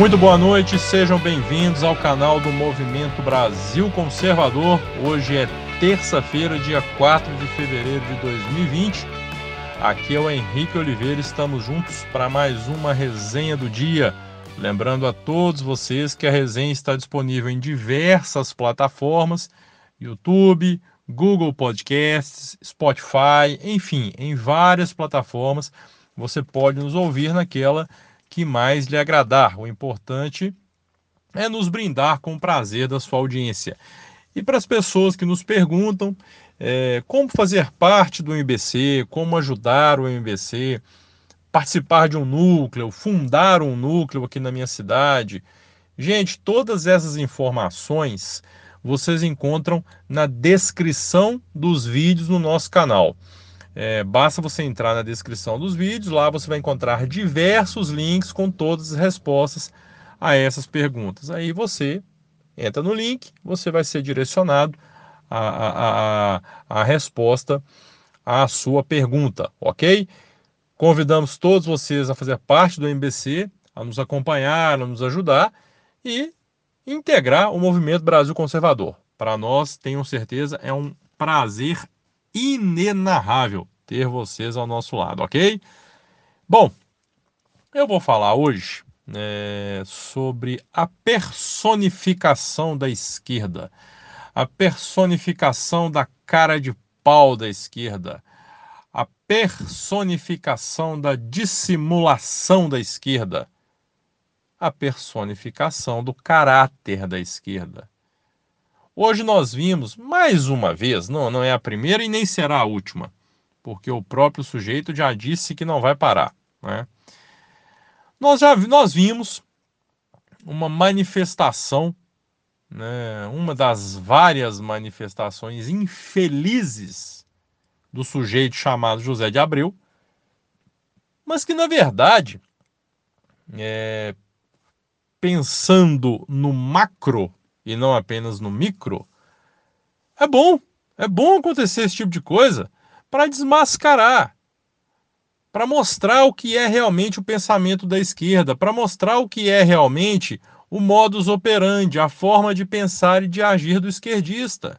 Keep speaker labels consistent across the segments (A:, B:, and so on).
A: Muito boa noite, sejam bem-vindos ao canal do Movimento Brasil Conservador. Hoje é terça-feira, dia 4 de fevereiro de 2020. Aqui é o Henrique Oliveira, estamos juntos para mais uma resenha do dia. Lembrando a todos vocês que a resenha está disponível em diversas plataformas: YouTube, Google Podcasts, Spotify, enfim, em várias plataformas. Você pode nos ouvir naquela que mais lhe agradar. O importante é nos brindar com o prazer da sua audiência. E para as pessoas que nos perguntam é, como fazer parte do MBC, como ajudar o MBC, participar de um núcleo, fundar um núcleo aqui na minha cidade. Gente, todas essas informações vocês encontram na descrição dos vídeos no nosso canal. É, basta você entrar na descrição dos vídeos, lá você vai encontrar diversos links com todas as respostas a essas perguntas. Aí você entra no link, você vai ser direcionado à, a resposta à sua pergunta, ok? Convidamos todos vocês a fazer parte do MBC, a nos acompanhar, a nos ajudar e integrar o movimento Brasil Conservador. Para nós, tenham certeza, é um prazer inenarrável ter vocês ao nosso lado, ok? Bom, eu vou falar hoje é, sobre a personificação da esquerda, a personificação da cara de pau da esquerda, a personificação da dissimulação da esquerda, a personificação do caráter da esquerda. Hoje nós vimos, mais uma vez, não, não é a primeira e nem será a última, porque o próprio sujeito já disse que não vai parar. Né? Nós já nós vimos uma manifestação, né, uma das várias manifestações infelizes do sujeito chamado José de Abreu, mas que na verdade, é, pensando no macro e não apenas no micro, é bom. É bom acontecer esse tipo de coisa para desmascarar, para mostrar o que é realmente o pensamento da esquerda, para mostrar o que é realmente o modus operandi, a forma de pensar e de agir do esquerdista.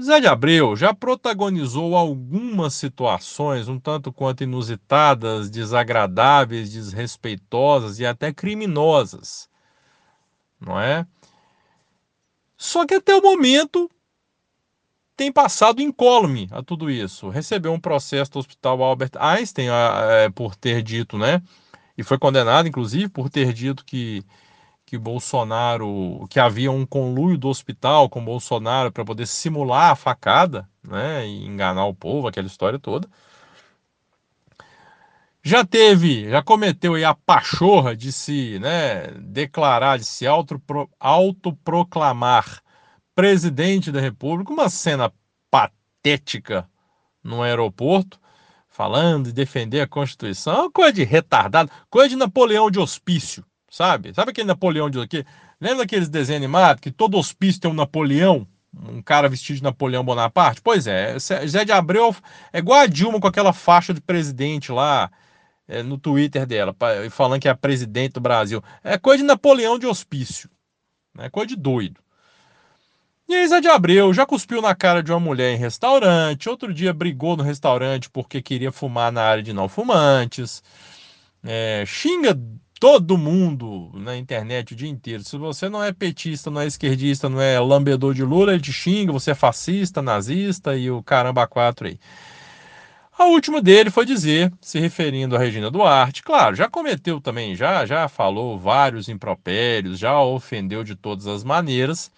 A: Zé de Abreu já protagonizou algumas situações um tanto quanto inusitadas, desagradáveis, desrespeitosas e até criminosas não é? Só que até o momento tem passado incólume a tudo isso. Recebeu um processo do Hospital Albert Einstein é, por ter dito, né? E foi condenado, inclusive, por ter dito que, que Bolsonaro, que havia um conluio do hospital com Bolsonaro para poder simular a facada, né? E enganar o povo, aquela história toda. Já teve, já cometeu aí a pachorra de se né, declarar, de se autopro, autoproclamar presidente da República, uma cena patética no aeroporto, falando e defender a Constituição, uma coisa de retardado, coisa de Napoleão de hospício, sabe? Sabe aquele Napoleão de aqui? Lembra aqueles desenhos animados que todo hospício tem um Napoleão? Um cara vestido de Napoleão Bonaparte? Pois é, Zé de Abreu é igual a Dilma com aquela faixa de presidente lá, é, no Twitter dela, falando que é a presidente do Brasil. É coisa de Napoleão de hospício. É coisa de doido. E a Isa de Abreu já cuspiu na cara de uma mulher em restaurante, outro dia brigou no restaurante porque queria fumar na área de não fumantes, é, xinga todo mundo na internet o dia inteiro. Se você não é petista, não é esquerdista, não é lambedor de Lula, ele te xinga, você é fascista, nazista e o caramba quatro aí. A última dele foi dizer, se referindo a Regina Duarte, claro, já cometeu também, já, já falou vários impropérios, já ofendeu de todas as maneiras,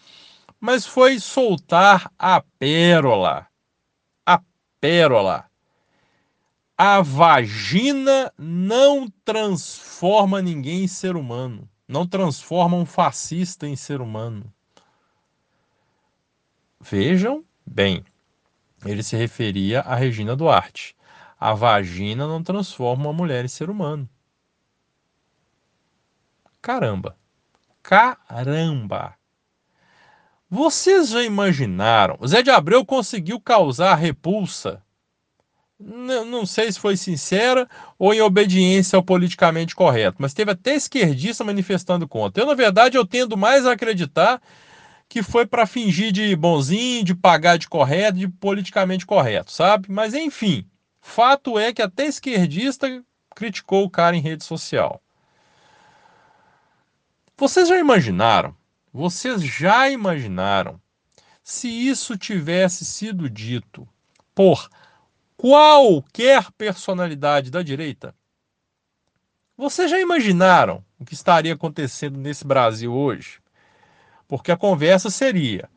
A: mas foi soltar a pérola. A pérola. A vagina não transforma ninguém em ser humano. Não transforma um fascista em ser humano. Vejam bem. Ele se referia a Regina Duarte. A vagina não transforma uma mulher em ser humano. Caramba. Caramba. Vocês já imaginaram? O Zé de Abreu conseguiu causar repulsa não sei se foi sincera ou em obediência ao politicamente correto, mas teve até esquerdista manifestando contra. Eu, na verdade, eu tendo mais a acreditar que foi para fingir de bonzinho, de pagar de correto, de politicamente correto, sabe? Mas enfim, fato é que até esquerdista criticou o cara em rede social. Vocês já imaginaram? Vocês já imaginaram se isso tivesse sido dito por qualquer personalidade da direita? Vocês já imaginaram o que estaria acontecendo nesse Brasil hoje? Porque a conversa seria: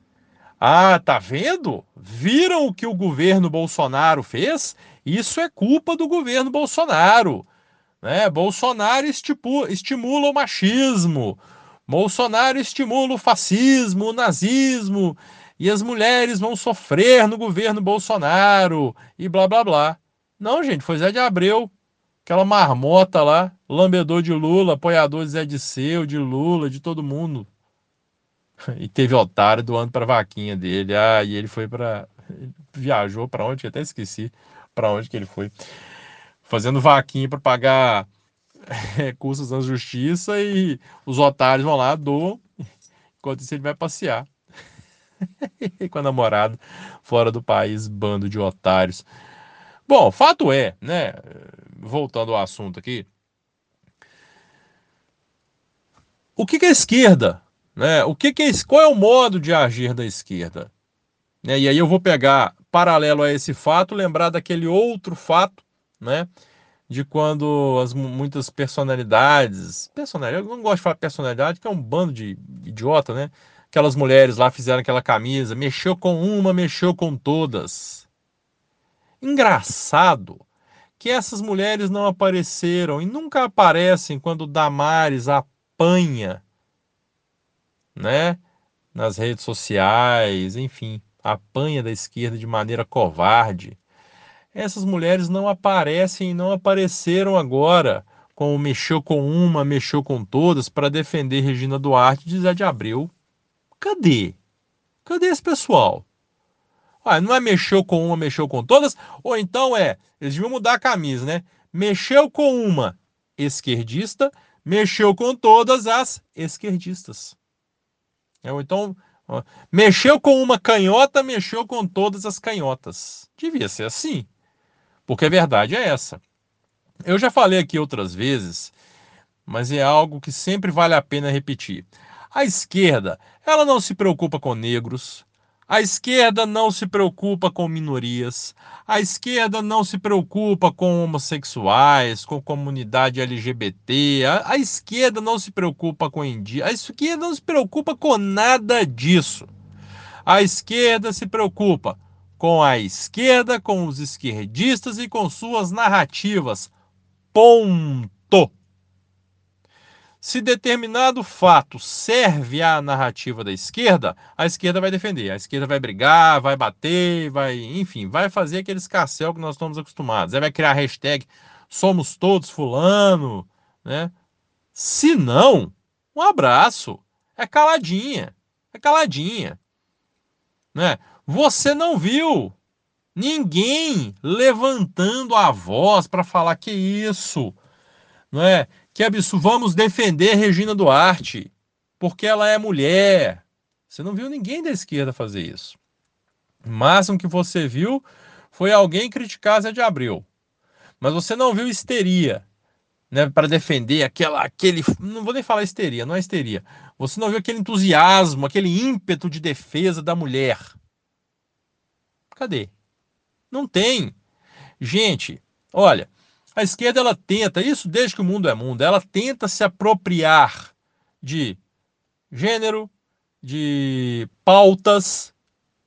A: ah, tá vendo? Viram o que o governo Bolsonaro fez? Isso é culpa do governo Bolsonaro. Né? Bolsonaro estimula o machismo, Bolsonaro estimula o fascismo, o nazismo, e as mulheres vão sofrer no governo Bolsonaro, e blá blá blá. Não, gente, foi Zé de Abreu, aquela marmota lá, lambedor de Lula, apoiador de Zé de Seu, de Lula, de todo mundo. E teve otário doando para vaquinha dele. Ah, e ele foi para viajou para onde? Eu até esqueci para onde que ele foi fazendo vaquinha para pagar recursos na justiça e os otários vão lá, doam, enquanto isso ele vai passear. com a namorada fora do país, bando de otários. Bom, fato é, né? Voltando ao assunto aqui. O que, que é esquerda? Né? O que, que é, qual é o modo de agir da esquerda? Né? E aí eu vou pegar, paralelo a esse fato, lembrar daquele outro fato, né? de quando as muitas personalidades, personalidade, eu não gosto de falar personalidade, que é um bando de idiota, né? Aquelas mulheres lá fizeram aquela camisa, mexeu com uma, mexeu com todas. Engraçado que essas mulheres não apareceram e nunca aparecem quando Damares apanha, né? Nas redes sociais, enfim, apanha da esquerda de maneira covarde essas mulheres não aparecem e não apareceram agora, como mexeu com uma, mexeu com todas, para defender Regina Duarte de Zé de Abreu. Cadê? Cadê esse pessoal? Ah, não é mexeu com uma, mexeu com todas? Ou então é, eles deviam mudar a camisa, né? Mexeu com uma esquerdista, mexeu com todas as esquerdistas. Então, mexeu com uma canhota, mexeu com todas as canhotas. Devia ser assim. Porque a verdade é essa. Eu já falei aqui outras vezes, mas é algo que sempre vale a pena repetir. A esquerda, ela não se preocupa com negros, a esquerda não se preocupa com minorias, a esquerda não se preocupa com homossexuais, com comunidade LGBT, a, a esquerda não se preocupa com indígenas, a esquerda não se preocupa com nada disso. A esquerda se preocupa com a esquerda, com os esquerdistas e com suas narrativas. Ponto. Se determinado fato serve à narrativa da esquerda, a esquerda vai defender, a esquerda vai brigar, vai bater, vai, enfim, vai fazer aquele escarcel que nós estamos acostumados. Aí vai criar a hashtag somos todos fulano, né? Se não, um abraço. É caladinha. É caladinha. Né? Você não viu ninguém levantando a voz para falar que isso, não é? Que absurdo, vamos defender Regina Duarte, porque ela é mulher. Você não viu ninguém da esquerda fazer isso. O máximo que você viu foi alguém criticar Zé de Abreu. Mas você não viu histeria, né, para defender aquela, aquele, não vou nem falar histeria, não é histeria. Você não viu aquele entusiasmo, aquele ímpeto de defesa da mulher. Cadê? Não tem. Gente, olha, a esquerda ela tenta, isso desde que o mundo é mundo, ela tenta se apropriar de gênero, de pautas,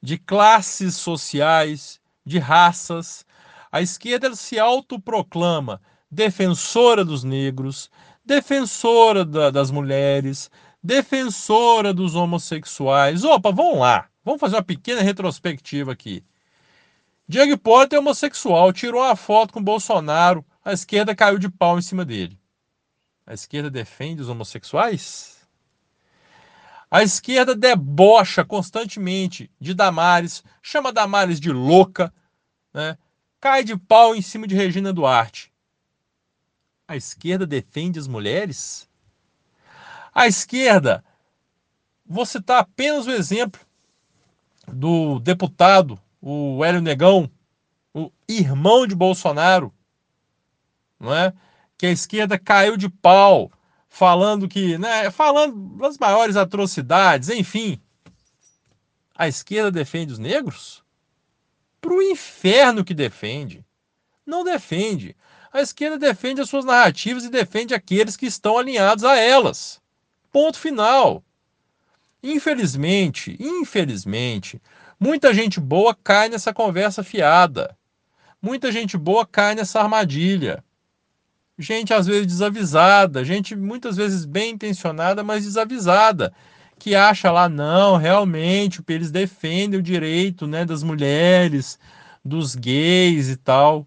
A: de classes sociais, de raças. A esquerda ela se autoproclama defensora dos negros, defensora da, das mulheres, defensora dos homossexuais. Opa, vamos lá, vamos fazer uma pequena retrospectiva aqui. Diego Hipólito é homossexual, tirou uma foto com Bolsonaro, a esquerda caiu de pau em cima dele. A esquerda defende os homossexuais? A esquerda debocha constantemente de Damares, chama Damares de louca, né? cai de pau em cima de Regina Duarte. A esquerda defende as mulheres? A esquerda, vou citar apenas o exemplo do deputado, o Hélio Negão, o irmão de Bolsonaro, não é? Que a esquerda caiu de pau, falando que, né, falando das maiores atrocidades, enfim. A esquerda defende os negros? Pro inferno que defende. Não defende. A esquerda defende as suas narrativas e defende aqueles que estão alinhados a elas. Ponto final. Infelizmente, infelizmente, muita gente boa cai nessa conversa fiada. Muita gente boa cai nessa armadilha. Gente às vezes desavisada, gente muitas vezes bem intencionada, mas desavisada, que acha lá não, realmente, eles defendem o direito, né, das mulheres, dos gays e tal.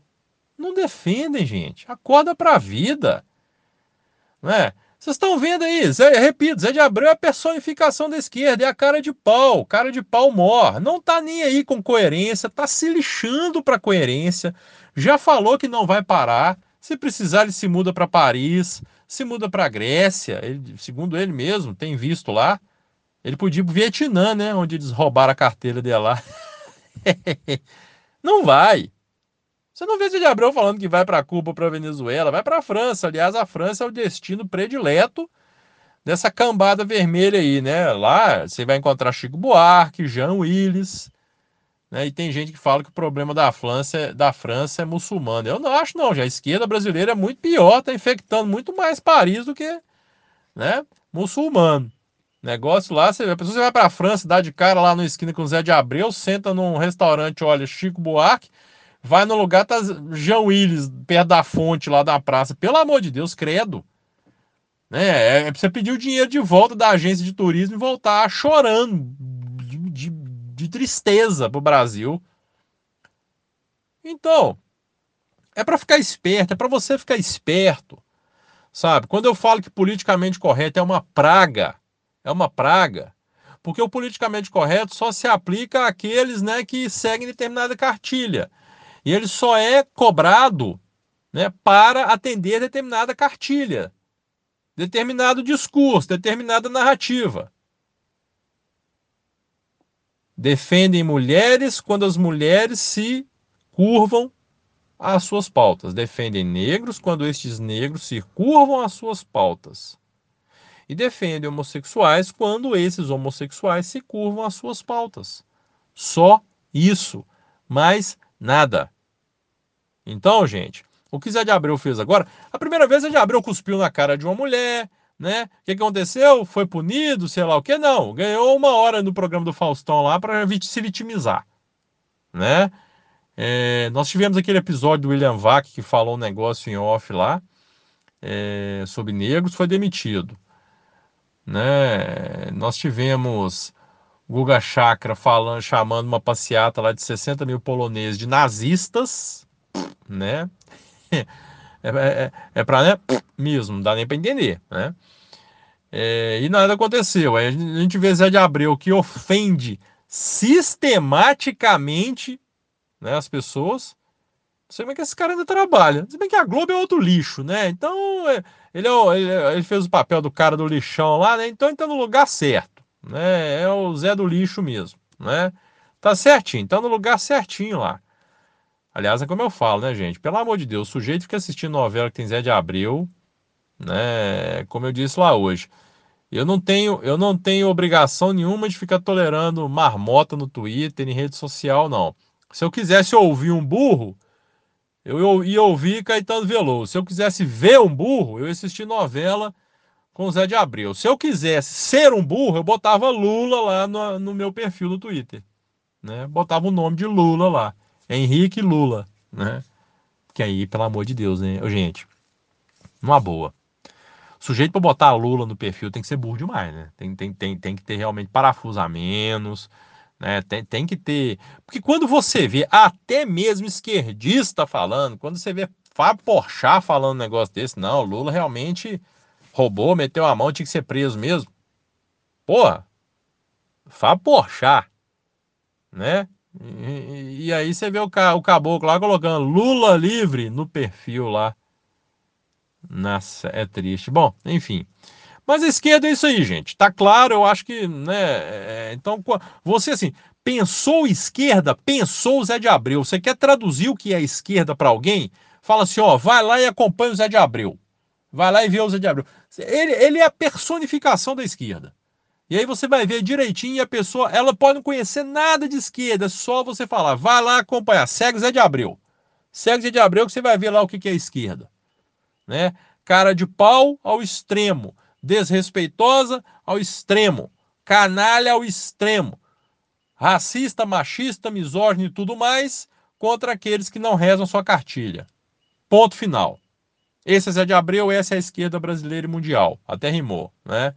A: Não defendem, gente. Acorda para a vida. Né? Vocês estão vendo aí, Zé, repito, Zé de Abreu é a personificação da esquerda, é a cara de pau, cara de pau mor. Não tá nem aí com coerência, tá se lixando para coerência. Já falou que não vai parar. Se precisar, ele se muda para Paris, se muda para Grécia. Ele, segundo ele mesmo, tem visto lá. Ele podia ir pro Vietnã, né? Onde eles roubaram a carteira dele lá. não vai. Você não vê de Abreu falando que vai para Cuba, para Venezuela, vai para França. Aliás, a França é o destino predileto dessa cambada vermelha aí, né? Lá você vai encontrar Chico Buarque, Jean Willis, né? E tem gente que fala que o problema da França, é, da França é muçulmano. Eu não acho não, já a esquerda brasileira é muito pior, tá infectando muito mais Paris do que, né, muçulmano. Negócio lá, você, a pessoa vai para a França, dá de cara lá no esquina com o Zé de Abreu, senta num restaurante, olha Chico Buarque, Vai no lugar, tá Jean Willis, perto da fonte lá da praça. Pelo amor de Deus, credo. Né? É, é pra você pedir o dinheiro de volta da agência de turismo e voltar chorando de, de, de tristeza pro Brasil. Então, é para ficar esperto, é para você ficar esperto. Sabe? Quando eu falo que politicamente correto é uma praga, é uma praga, porque o politicamente correto só se aplica àqueles né, que seguem determinada cartilha. E ele só é cobrado né, para atender determinada cartilha, determinado discurso, determinada narrativa. Defendem mulheres quando as mulheres se curvam às suas pautas. Defendem negros quando estes negros se curvam às suas pautas. E defendem homossexuais quando esses homossexuais se curvam às suas pautas. Só isso. Mais nada. Então, gente, o que Zé de Abreu fez agora? A primeira vez Zé de Abreu cuspiu na cara de uma mulher, né? O que, aconteceu? Foi punido, sei lá o que? Não, ganhou uma hora no programa do Faustão lá para se vitimizar, né? É, nós tivemos aquele episódio do William Vac que falou um negócio em off lá é, sobre negros, foi demitido. Né? Nós tivemos Guga Chakra falando, chamando uma passeata lá de 60 mil poloneses de nazistas, né? É, é, é para né? mesmo, não dá nem para entender, né? É, e nada aconteceu. A gente vê Zé de Abreu que ofende sistematicamente né, as pessoas. Sei como é que esse cara ainda trabalha. Se bem que a Globo é outro lixo, né? Então, é, ele, é, ele, ele, fez o papel do cara do lixão lá, né? Então ele tá no lugar certo, né? É o Zé do lixo mesmo, né? Tá certinho, tá no lugar certinho lá. Aliás, é como eu falo, né, gente? Pelo amor de Deus, o sujeito fica assistindo novela que tem Zé de Abreu, né? Como eu disse lá hoje. Eu não tenho, eu não tenho obrigação nenhuma de ficar tolerando marmota no Twitter, em rede social, não. Se eu quisesse ouvir um burro, eu ia ouvir Caetano Veloso. Se eu quisesse ver um burro, eu ia assistir novela com Zé de Abreu. Se eu quisesse ser um burro, eu botava Lula lá no, no meu perfil no Twitter. Né? Botava o nome de Lula lá. Henrique Lula, né? Que aí, pelo amor de Deus, né? Gente, numa boa. O sujeito para botar Lula no perfil tem que ser burro demais, né? Tem, tem, tem, tem que ter realmente parafuso a menos, né? Tem, tem que ter. Porque quando você vê até mesmo esquerdista falando, quando você vê Fábio Porchat falando um negócio desse, não, Lula realmente roubou, meteu a mão, tinha que ser preso mesmo. Porra, Fábio Porchat, né? E, e aí você vê o, o caboclo lá colocando Lula livre no perfil lá. Nossa, é triste. Bom, enfim. Mas a esquerda é isso aí, gente. Tá claro, eu acho que, né? É, então, você assim, pensou esquerda, pensou o Zé de Abreu. Você quer traduzir o que é esquerda para alguém? Fala assim, ó, vai lá e acompanha o Zé de Abreu. Vai lá e vê o Zé de Abreu. Ele, ele é a personificação da esquerda. E aí você vai ver direitinho e a pessoa, ela pode não conhecer nada de esquerda, é só você falar, vai lá acompanhar, segue o Zé de Abreu. Segue o Zé de Abreu que você vai ver lá o que é esquerda. Né? Cara de pau ao extremo, desrespeitosa ao extremo, canalha ao extremo, racista, machista, misógino e tudo mais, contra aqueles que não rezam sua cartilha. Ponto final. Esse é Zé de Abreu, essa é a esquerda brasileira e mundial. Até rimou, né?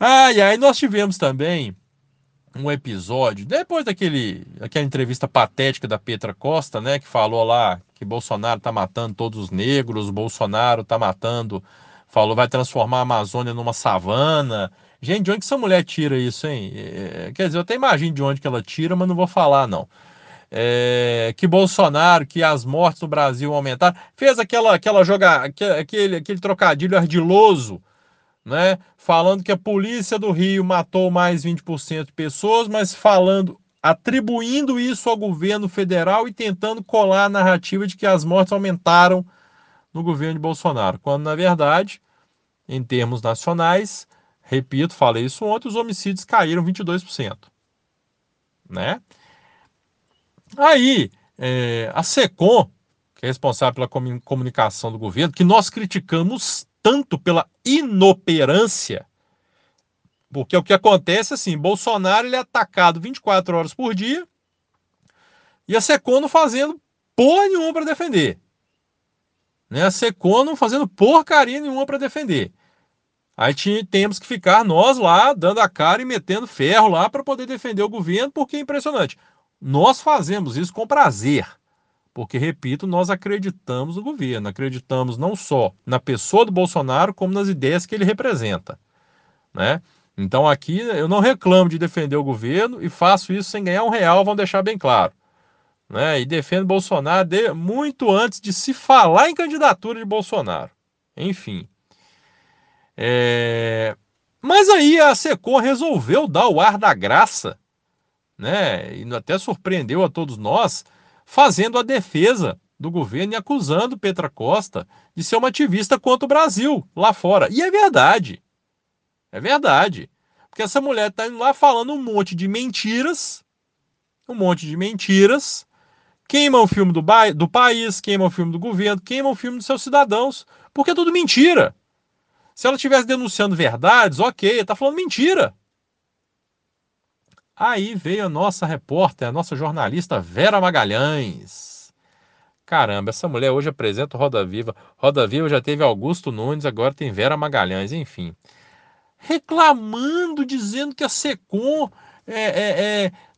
A: Ah, e aí nós tivemos também um episódio, depois daquele, daquela entrevista patética da Petra Costa, né, que falou lá que Bolsonaro tá matando todos os negros, Bolsonaro tá matando, falou vai transformar a Amazônia numa savana. Gente, de onde que essa mulher tira isso, hein? É, quer dizer, eu até imagino de onde que ela tira, mas não vou falar, não. É, que Bolsonaro, que as mortes no Brasil aumentaram, fez aquela, aquela joga, aquele, aquele trocadilho ardiloso né? Falando que a polícia do Rio matou mais 20% de pessoas, mas falando, atribuindo isso ao governo federal e tentando colar a narrativa de que as mortes aumentaram no governo de Bolsonaro, quando na verdade, em termos nacionais, repito, falei isso ontem, os homicídios caíram 22%, né? Aí, é, a SECOM, que é responsável pela comunicação do governo, que nós criticamos tanto pela inoperância, porque o que acontece assim, Bolsonaro ele é atacado 24 horas por dia e a Secom não fazendo porra nenhuma para defender. Né? A Secom não fazendo porcaria nenhuma para defender. Aí temos que ficar nós lá dando a cara e metendo ferro lá para poder defender o governo, porque é impressionante. Nós fazemos isso com prazer. Porque, repito, nós acreditamos no governo, acreditamos não só na pessoa do Bolsonaro, como nas ideias que ele representa. Né? Então aqui eu não reclamo de defender o governo e faço isso sem ganhar um real, vão deixar bem claro. Né? E defendo Bolsonaro de, muito antes de se falar em candidatura de Bolsonaro. Enfim. É... Mas aí a SECOM resolveu dar o ar da graça, né? E até surpreendeu a todos nós, fazendo a defesa do governo e acusando Petra Costa de ser uma ativista contra o Brasil lá fora. E é verdade. É verdade. Porque essa mulher está indo lá falando um monte de mentiras, um monte de mentiras, queima o filme do, do país, queima o filme do governo, queima o filme dos seus cidadãos, porque é tudo mentira. Se ela estivesse denunciando verdades, ok, está falando mentira. Aí veio a nossa repórter, a nossa jornalista Vera Magalhães. Caramba, essa mulher hoje apresenta o Roda Viva. Roda Viva já teve Augusto Nunes, agora tem Vera Magalhães, enfim. Reclamando, dizendo que a SECOM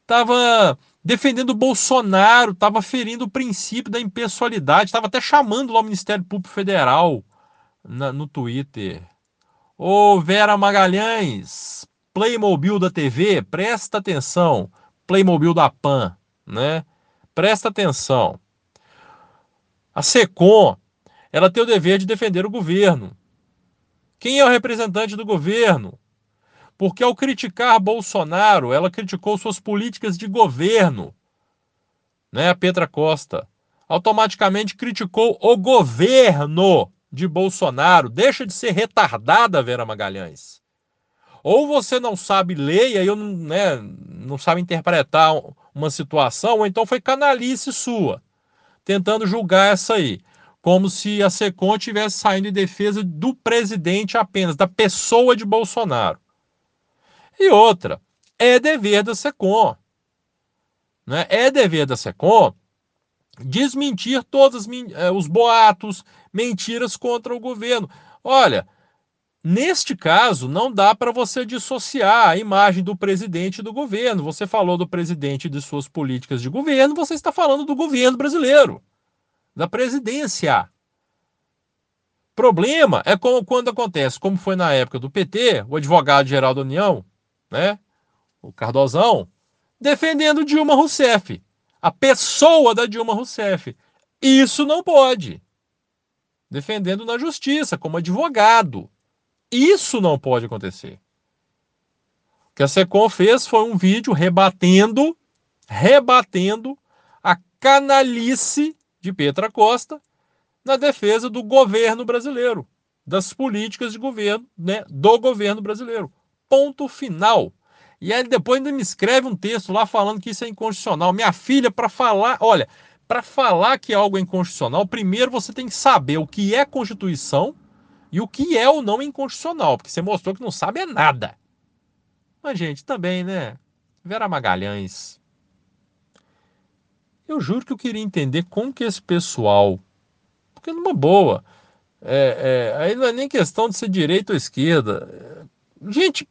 A: estava é, é, é, defendendo o Bolsonaro, estava ferindo o princípio da impessoalidade, estava até chamando lá o Ministério Público Federal na, no Twitter. Ô Vera Magalhães, Playmobil da TV, presta atenção. Playmobil da PAN, né? Presta atenção. A SECOM, ela tem o dever de defender o governo. Quem é o representante do governo? Porque ao criticar Bolsonaro, ela criticou suas políticas de governo. Né, a Petra Costa automaticamente criticou o governo de Bolsonaro. Deixa de ser retardada, Vera Magalhães. Ou você não sabe ler e aí eu não, né, não sabe interpretar uma situação, ou então foi canalice sua, tentando julgar essa aí. Como se a SECOM estivesse saindo em defesa do presidente apenas, da pessoa de Bolsonaro. E outra, é dever da SECOM. Né? É dever da SECOM desmentir todos eh, os boatos, mentiras contra o governo. Olha, Neste caso, não dá para você dissociar a imagem do presidente do governo. Você falou do presidente e de suas políticas de governo, você está falando do governo brasileiro, da presidência. Problema é como quando acontece, como foi na época do PT, o advogado-geral da União, né, o Cardozão, defendendo Dilma Rousseff, a pessoa da Dilma Rousseff. Isso não pode. Defendendo na justiça, como advogado. Isso não pode acontecer. O que a SECOM fez foi um vídeo rebatendo, rebatendo a canalice de Petra Costa na defesa do governo brasileiro, das políticas de governo, né, do governo brasileiro. Ponto final. E aí depois ainda me escreve um texto lá falando que isso é inconstitucional. Minha filha, para falar, olha, para falar que algo é inconstitucional, primeiro você tem que saber o que é Constituição e o que é ou não inconstitucional, porque você mostrou que não sabe é nada. Mas, gente, também, né? Vera Magalhães. Eu juro que eu queria entender como que esse pessoal. Porque numa boa. É, é, aí não é nem questão de ser direita ou esquerda. Gente,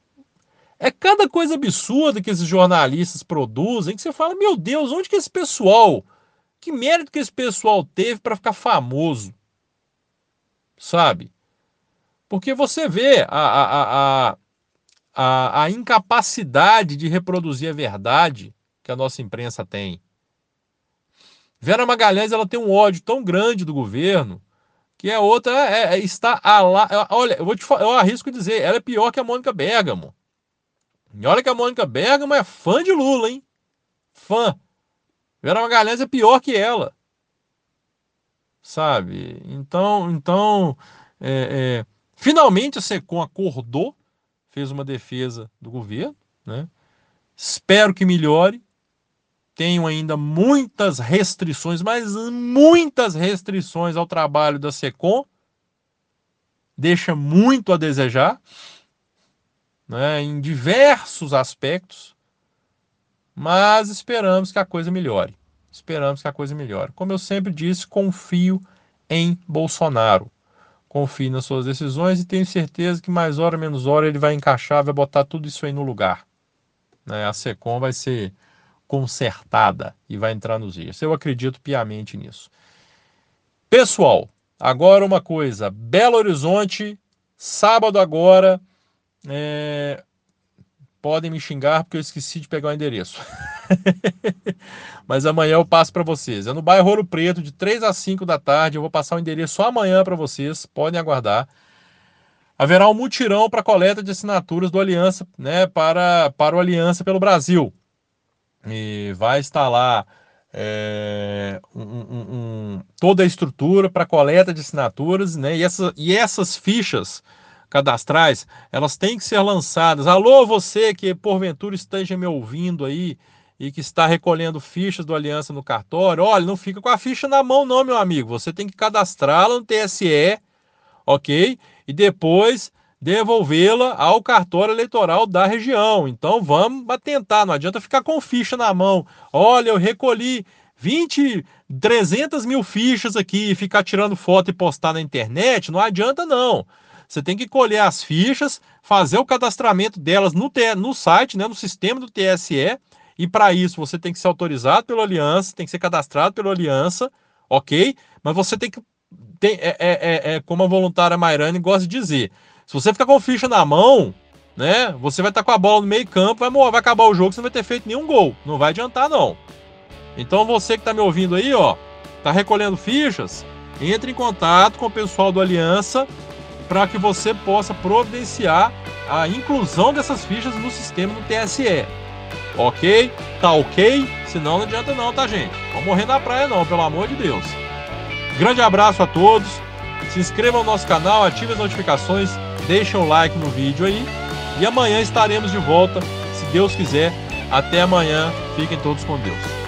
A: é cada coisa absurda que esses jornalistas produzem que você fala, meu Deus, onde que esse pessoal, que mérito que esse pessoal teve para ficar famoso? Sabe? Porque você vê a, a, a, a, incapacidade de reproduzir a verdade que a nossa imprensa tem. Vera Magalhães ela tem um ódio tão grande do governo que a outra é, é, está a lá. Olha, eu vou te eu arrisco dizer, ela é pior que a Mônica Bergamo. E olha que a Mônica Bergamo é fã de Lula, hein? Fã. Vera Magalhães é pior que ela. Sabe? Então, então é, é, finalmente a SECOM acordou fez uma defesa do governo, né? Espero que melhore. Tenho ainda muitas restrições, mas muitas restrições ao trabalho da SECOM. Deixa muito a desejar, né, em diversos aspectos, mas esperamos que a coisa melhore. Esperamos que a coisa melhore. Como eu sempre disse, confio em Bolsonaro confie nas suas decisões e tenho certeza que mais hora menos hora ele vai encaixar, vai botar tudo isso aí no lugar. Né? A SECOM vai ser consertada e vai entrar nos dias. Eu acredito piamente nisso. Pessoal, agora uma coisa: Belo Horizonte, sábado agora. É... Podem me xingar porque eu esqueci de pegar o endereço. Mas amanhã eu passo para vocês. É no bairro Ouro Preto, de 3 a 5 da tarde. Eu vou passar o endereço só amanhã para vocês. Podem aguardar. Haverá um mutirão para coleta de assinaturas do Aliança, né, para, para o Aliança pelo Brasil. E vai estar lá é, um, um, um, toda a estrutura para coleta de assinaturas, né? E, essa, e essas fichas cadastrais, elas têm que ser lançadas. Alô, você que porventura esteja me ouvindo aí e que está recolhendo fichas do Aliança no cartório, olha, não fica com a ficha na mão não, meu amigo. Você tem que cadastrá-la no TSE, ok? E depois devolvê-la ao cartório eleitoral da região. Então vamos tentar, não adianta ficar com ficha na mão. Olha, eu recolhi 20, 300 mil fichas aqui e ficar tirando foto e postar na internet, não adianta não. Você tem que colher as fichas, fazer o cadastramento delas no, no site, né, no sistema do TSE, e para isso você tem que ser autorizado pela aliança, tem que ser cadastrado pela aliança, ok? Mas você tem que. Tem, é, é, é, é como a voluntária Mairane gosta de dizer. Se você ficar com ficha na mão, né? Você vai estar com a bola no meio campo, vai, vai acabar o jogo, você não vai ter feito nenhum gol. Não vai adiantar, não. Então você que está me ouvindo aí, ó, tá recolhendo fichas, entre em contato com o pessoal do Aliança para que você possa providenciar a inclusão dessas fichas no sistema do TSE. Ok? Tá ok? Senão não adianta não, tá gente? Vamos morrer na praia não, pelo amor de Deus. Grande abraço a todos. Se inscrevam no nosso canal, ative as notificações, deixem o like no vídeo aí. E amanhã estaremos de volta, se Deus quiser. Até amanhã. Fiquem todos com Deus.